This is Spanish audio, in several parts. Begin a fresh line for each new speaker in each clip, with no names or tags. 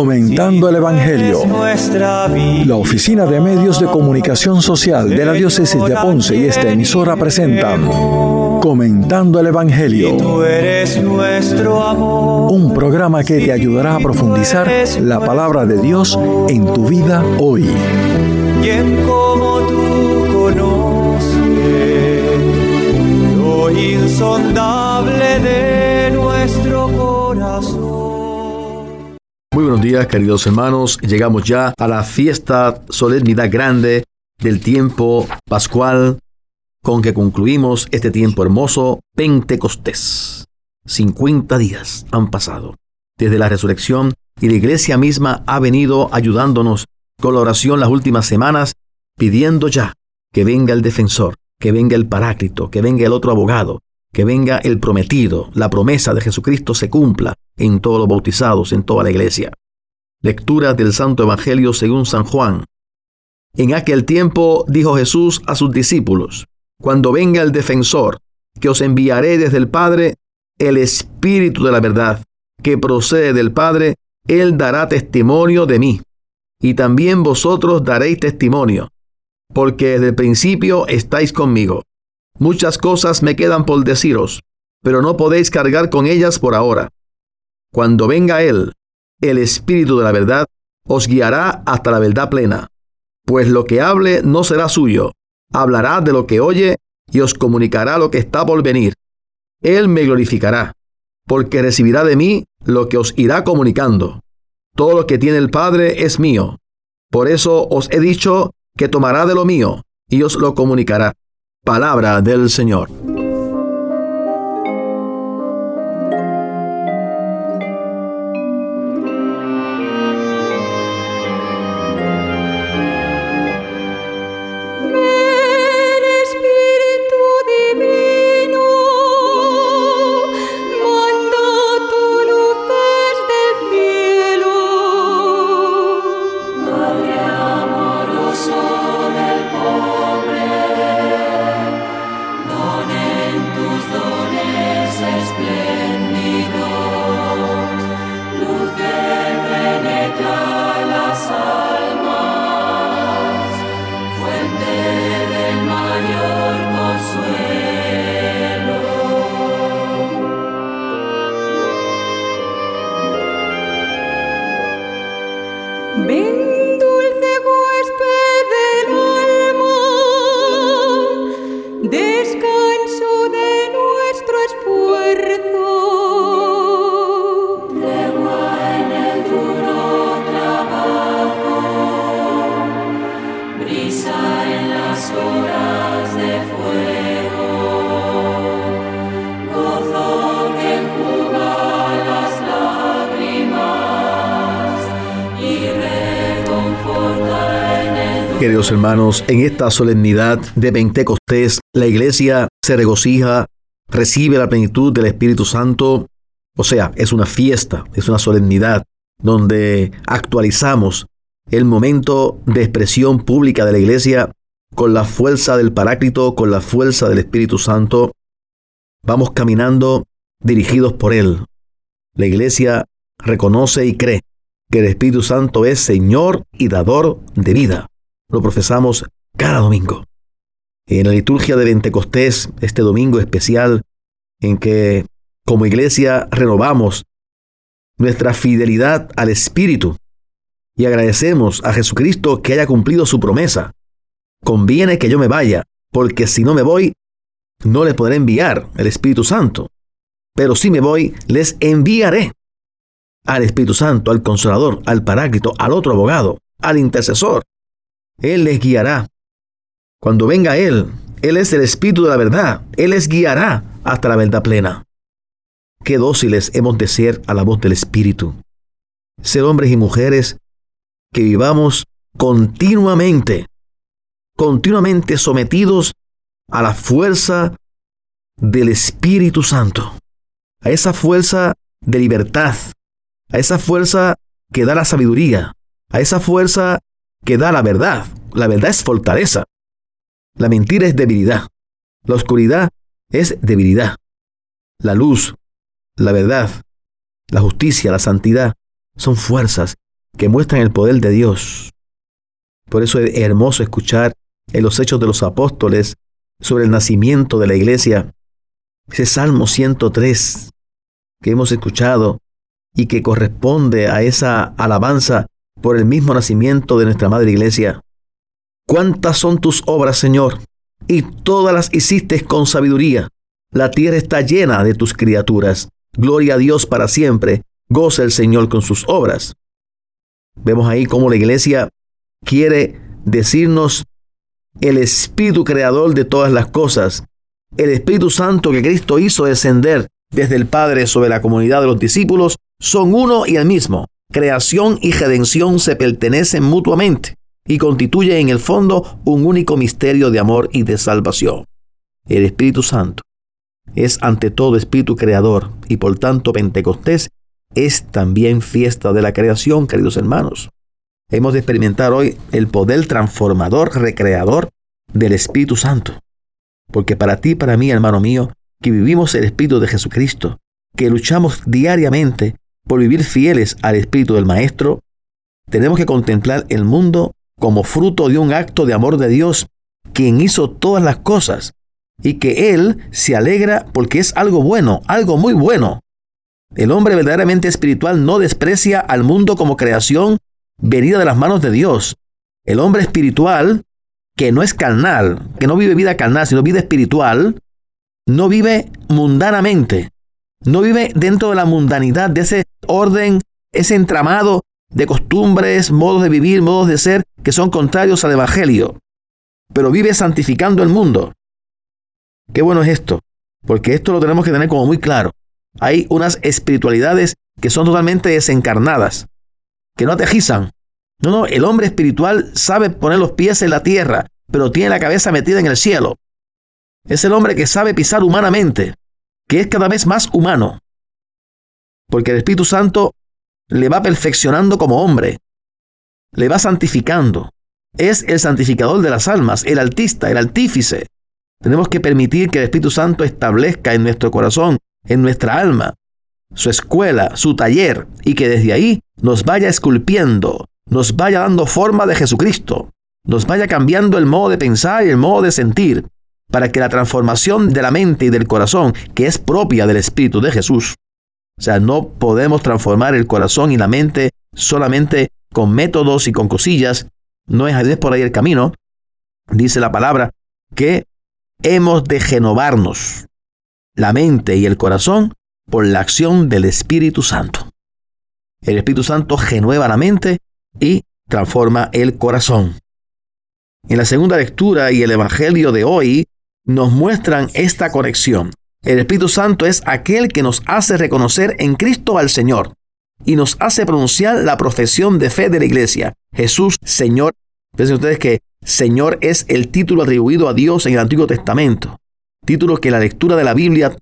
Comentando el Evangelio. La Oficina de Medios de Comunicación Social de la Diócesis de Ponce y esta emisora presentan Comentando el Evangelio. Un programa que te ayudará a profundizar la palabra de Dios en tu vida hoy.
como tú conoces lo insondable de
buenos días, queridos hermanos. Llegamos ya a la fiesta, solemnidad grande del tiempo pascual con que concluimos este tiempo hermoso, Pentecostés. 50 días han pasado desde la resurrección y la iglesia misma ha venido ayudándonos con la oración las últimas semanas, pidiendo ya que venga el defensor, que venga el paráclito, que venga el otro abogado, que venga el prometido, la promesa de Jesucristo se cumpla en todos los bautizados, en toda la iglesia. Lectura del Santo Evangelio según San Juan. En aquel tiempo dijo Jesús a sus discípulos, Cuando venga el defensor, que os enviaré desde el Padre, el Espíritu de la verdad, que procede del Padre, Él dará testimonio de mí. Y también vosotros daréis testimonio, porque desde el principio estáis conmigo. Muchas cosas me quedan por deciros, pero no podéis cargar con ellas por ahora. Cuando venga Él, el Espíritu de la verdad, os guiará hasta la verdad plena. Pues lo que hable no será suyo, hablará de lo que oye y os comunicará lo que está por venir. Él me glorificará, porque recibirá de mí lo que os irá comunicando. Todo lo que tiene el Padre es mío. Por eso os he dicho que tomará de lo mío y os lo comunicará. Palabra del Señor. Big Queridos hermanos, en esta solemnidad de Pentecostés, la iglesia se regocija, recibe la plenitud del Espíritu Santo, o sea, es una fiesta, es una solemnidad donde actualizamos el momento de expresión pública de la iglesia con la fuerza del Paráclito, con la fuerza del Espíritu Santo. Vamos caminando dirigidos por Él. La iglesia reconoce y cree que el Espíritu Santo es Señor y dador de vida lo profesamos cada domingo. En la liturgia de Pentecostés, este domingo especial, en que como iglesia renovamos nuestra fidelidad al Espíritu y agradecemos a Jesucristo que haya cumplido su promesa. Conviene que yo me vaya, porque si no me voy, no les podré enviar el Espíritu Santo. Pero si me voy, les enviaré al Espíritu Santo, al Consolador, al Paráclito, al otro abogado, al intercesor, él les guiará. Cuando venga Él, Él es el Espíritu de la verdad. Él les guiará hasta la verdad plena. Qué dóciles hemos de ser a la voz del Espíritu. Ser hombres y mujeres que vivamos continuamente, continuamente sometidos a la fuerza del Espíritu Santo, a esa fuerza de libertad, a esa fuerza que da la sabiduría, a esa fuerza que da la verdad. La verdad es fortaleza. La mentira es debilidad. La oscuridad es debilidad. La luz, la verdad, la justicia, la santidad son fuerzas que muestran el poder de Dios. Por eso es hermoso escuchar en los hechos de los apóstoles sobre el nacimiento de la iglesia, ese Salmo 103 que hemos escuchado y que corresponde a esa alabanza por el mismo nacimiento de nuestra Madre Iglesia. ¿Cuántas son tus obras, Señor? Y todas las hiciste con sabiduría. La tierra está llena de tus criaturas. Gloria a Dios para siempre. Goza el Señor con sus obras. Vemos ahí cómo la iglesia quiere decirnos el Espíritu Creador de todas las cosas, el Espíritu Santo que Cristo hizo descender desde el Padre sobre la comunidad de los discípulos, son uno y el mismo. Creación y redención se pertenecen mutuamente y constituyen en el fondo un único misterio de amor y de salvación. El Espíritu Santo es ante todo Espíritu Creador y por tanto Pentecostés es también fiesta de la creación, queridos hermanos. Hemos de experimentar hoy el poder transformador, recreador del Espíritu Santo. Porque para ti, para mí, hermano mío, que vivimos el Espíritu de Jesucristo, que luchamos diariamente por vivir fieles al Espíritu del Maestro, tenemos que contemplar el mundo como fruto de un acto de amor de Dios, quien hizo todas las cosas, y que Él se alegra porque es algo bueno, algo muy bueno. El hombre verdaderamente espiritual no desprecia al mundo como creación venida de las manos de Dios. El hombre espiritual, que no es carnal, que no vive vida carnal, sino vida espiritual, no vive mundanamente, no vive dentro de la mundanidad, de ese orden, ese entramado de costumbres, modos de vivir, modos de ser que son contrarios al Evangelio, pero vive santificando el mundo. Qué bueno es esto, porque esto lo tenemos que tener como muy claro. Hay unas espiritualidades que son totalmente desencarnadas, que no atejizan. No, no, el hombre espiritual sabe poner los pies en la tierra, pero tiene la cabeza metida en el cielo. Es el hombre que sabe pisar humanamente, que es cada vez más humano. Porque el Espíritu Santo le va perfeccionando como hombre, le va santificando. Es el santificador de las almas, el artista, el artífice. Tenemos que permitir que el Espíritu Santo establezca en nuestro corazón, en nuestra alma, su escuela, su taller, y que desde ahí nos vaya esculpiendo, nos vaya dando forma de Jesucristo, nos vaya cambiando el modo de pensar y el modo de sentir, para que la transformación de la mente y del corazón, que es propia del Espíritu de Jesús, o sea, no podemos transformar el corazón y la mente solamente con métodos y con cosillas, no es por ahí el camino, dice la palabra, que hemos de renovarnos la mente y el corazón por la acción del Espíritu Santo. El Espíritu Santo renueva la mente y transforma el corazón. En la segunda lectura y el Evangelio de hoy nos muestran esta conexión. El Espíritu Santo es aquel que nos hace reconocer en Cristo al Señor y nos hace pronunciar la profesión de fe de la iglesia. Jesús, Señor. Piensen ustedes que Señor es el título atribuido a Dios en el Antiguo Testamento. Título que la lectura de la Biblia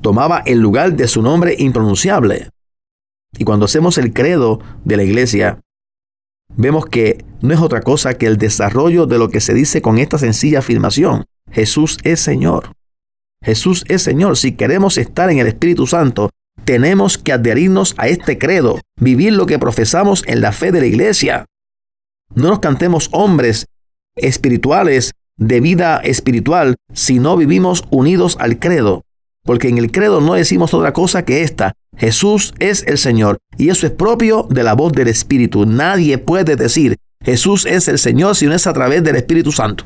tomaba el lugar de su nombre impronunciable. Y cuando hacemos el credo de la iglesia, vemos que no es otra cosa que el desarrollo de lo que se dice con esta sencilla afirmación. Jesús es Señor. Jesús es Señor. Si queremos estar en el Espíritu Santo, tenemos que adherirnos a este credo, vivir lo que profesamos en la fe de la iglesia. No nos cantemos hombres espirituales de vida espiritual si no vivimos unidos al credo. Porque en el credo no decimos otra cosa que esta. Jesús es el Señor. Y eso es propio de la voz del Espíritu. Nadie puede decir Jesús es el Señor si no es a través del Espíritu Santo.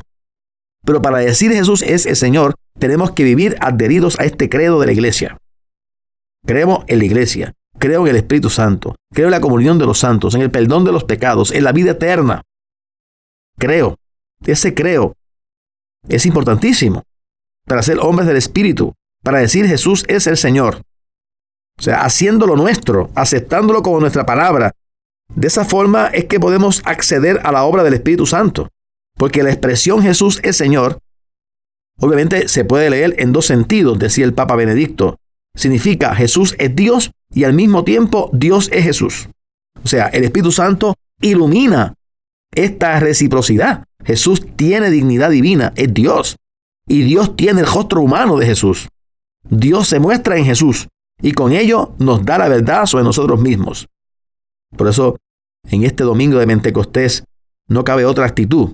Pero para decir Jesús es el Señor, tenemos que vivir adheridos a este credo de la iglesia. Creemos en la iglesia, creo en el Espíritu Santo, creo en la comunión de los santos, en el perdón de los pecados, en la vida eterna. Creo, ese creo es importantísimo para ser hombres del Espíritu, para decir Jesús es el Señor. O sea, haciéndolo nuestro, aceptándolo como nuestra palabra. De esa forma es que podemos acceder a la obra del Espíritu Santo. Porque la expresión Jesús es Señor, obviamente se puede leer en dos sentidos, decía el Papa Benedicto. Significa Jesús es Dios y al mismo tiempo Dios es Jesús. O sea, el Espíritu Santo ilumina esta reciprocidad. Jesús tiene dignidad divina, es Dios. Y Dios tiene el rostro humano de Jesús. Dios se muestra en Jesús y con ello nos da la verdad sobre nosotros mismos. Por eso En este domingo de Pentecostés no cabe otra actitud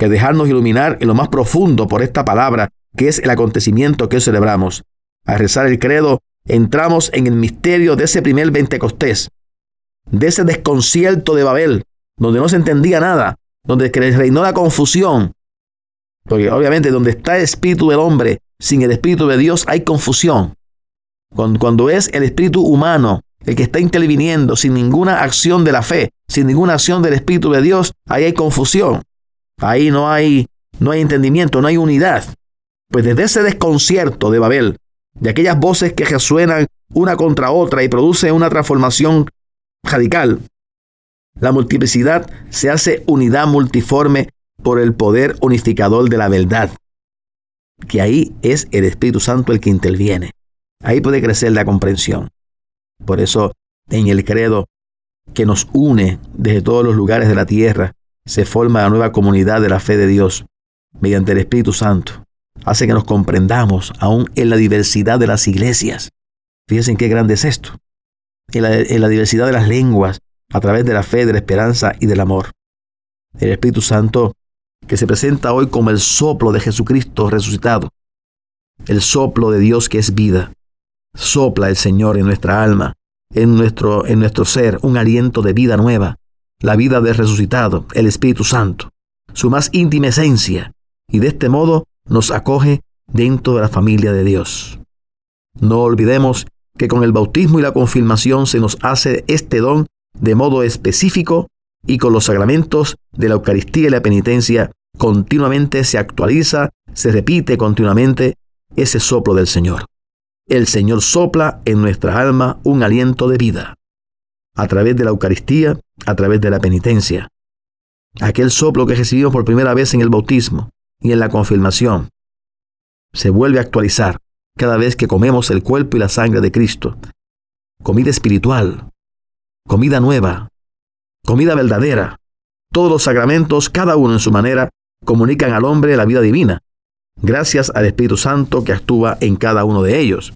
que dejarnos iluminar en lo más profundo por esta palabra, que es el acontecimiento que celebramos. Al rezar el credo, entramos en el misterio de ese primer Pentecostés, de ese desconcierto de Babel, donde no se entendía nada, donde reinó la confusión. Porque obviamente donde está el espíritu del hombre, sin el espíritu de Dios hay confusión. Cuando, es el espíritu humano el que está interviniendo sin ninguna acción de la fe, sin ninguna acción del espíritu de Dios, ahí hay confusión. Ahí no hay, no hay entendimiento, no hay unidad. Pues desde ese desconcierto de Babel, de aquellas voces que resuenan una contra otra y producen una transformación radical, la multiplicidad se hace unidad multiforme por el poder unificador de la verdad, que ahí es el Espíritu Santo el que interviene. Ahí puede crecer la comprensión. Por eso, en el credo que nos une desde todos los lugares de la tierra, se forma la nueva comunidad de la fe de Dios mediante el Espíritu Santo. Hace que nos comprendamos aún en la diversidad de las iglesias. Fíjense qué grande es esto. En la, en la diversidad de las lenguas, a través de la fe, de la esperanza y del amor. El Espíritu Santo que se presenta hoy como el soplo de Jesucristo resucitado, el soplo de Dios que es vida. Sopla el Señor en nuestra alma, en nuestro, en nuestro ser, un aliento de vida nueva, la vida del resucitado, el Espíritu Santo, su más íntima esencia, y de este modo nos acoge dentro de la familia de Dios. No olvidemos que con el bautismo y la confirmación se nos hace este don de modo específico y con los sacramentos de la Eucaristía y la penitencia continuamente se actualiza, se repite continuamente ese soplo del Señor. El Señor sopla en nuestra alma un aliento de vida, a través de la Eucaristía, a través de la penitencia. Aquel soplo que recibimos por primera vez en el bautismo y en la confirmación se vuelve a actualizar cada vez que comemos el cuerpo y la sangre de Cristo. Comida espiritual, comida nueva, comida verdadera. Todos los sacramentos, cada uno en su manera, comunican al hombre la vida divina, gracias al Espíritu Santo que actúa en cada uno de ellos.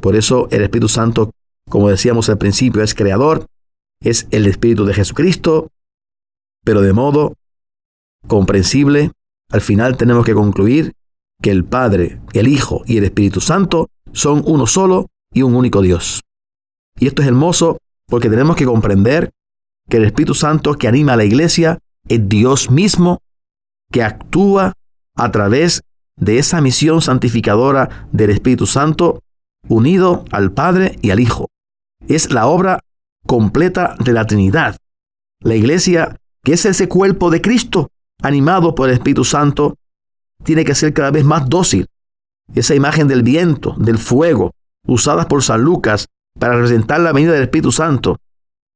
Por eso el Espíritu Santo, como decíamos al principio, es creador, es el Espíritu de Jesucristo, pero de modo comprensible, al final tenemos que concluir que el Padre, el Hijo y el Espíritu Santo son uno solo y un único Dios. Y esto es hermoso porque tenemos que comprender que el Espíritu Santo que anima a la iglesia es Dios mismo que actúa a través de esa misión santificadora del Espíritu Santo unido al Padre y al Hijo. Es la obra completa de la Trinidad. La iglesia, que es ese cuerpo de Cristo, animado por el Espíritu Santo, tiene que ser cada vez más dócil. Esa imagen del viento, del fuego, usadas por San Lucas para representar la venida del Espíritu Santo.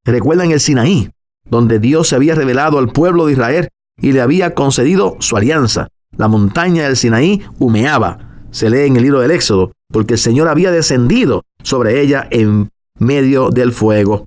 Recuerdan el Sinaí, donde Dios se había revelado al pueblo de Israel y le había concedido su alianza. La montaña del Sinaí humeaba, se lee en el libro del Éxodo, porque el Señor había descendido sobre ella en medio del fuego.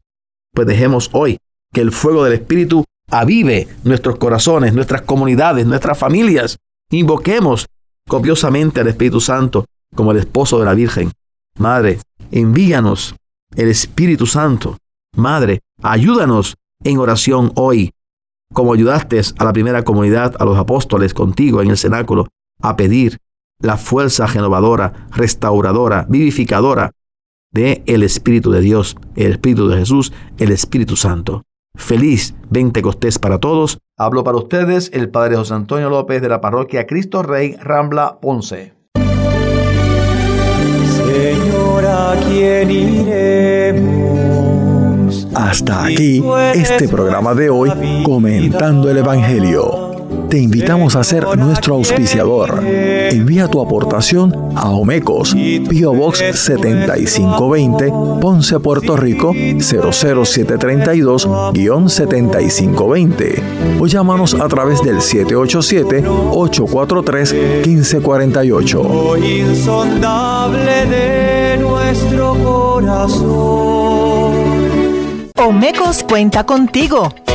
Pues dejemos hoy que el fuego del Espíritu avive nuestros corazones, nuestras comunidades, nuestras familias. Invoquemos copiosamente al Espíritu Santo como el esposo de la Virgen. Madre, envíanos el Espíritu Santo. Madre, ayúdanos en oración hoy, como ayudaste a la primera comunidad, a los apóstoles contigo en el cenáculo, a pedir la fuerza renovadora, restauradora, vivificadora de el Espíritu de Dios, el Espíritu de Jesús, el Espíritu Santo. Feliz Pentecostés para todos. Hablo para ustedes el Padre José Antonio López de la parroquia Cristo Rey Rambla Ponce.
Señora, ¿quién iremos?
Hasta aquí este programa de hoy comentando el Evangelio. Te invitamos a ser nuestro auspiciador. Envía tu aportación a Omecos, Pio Box 7520, Ponce, Puerto Rico 00732-7520 o llámanos a través del 787-843-1548.
insondable de nuestro corazón.
Omecos cuenta contigo.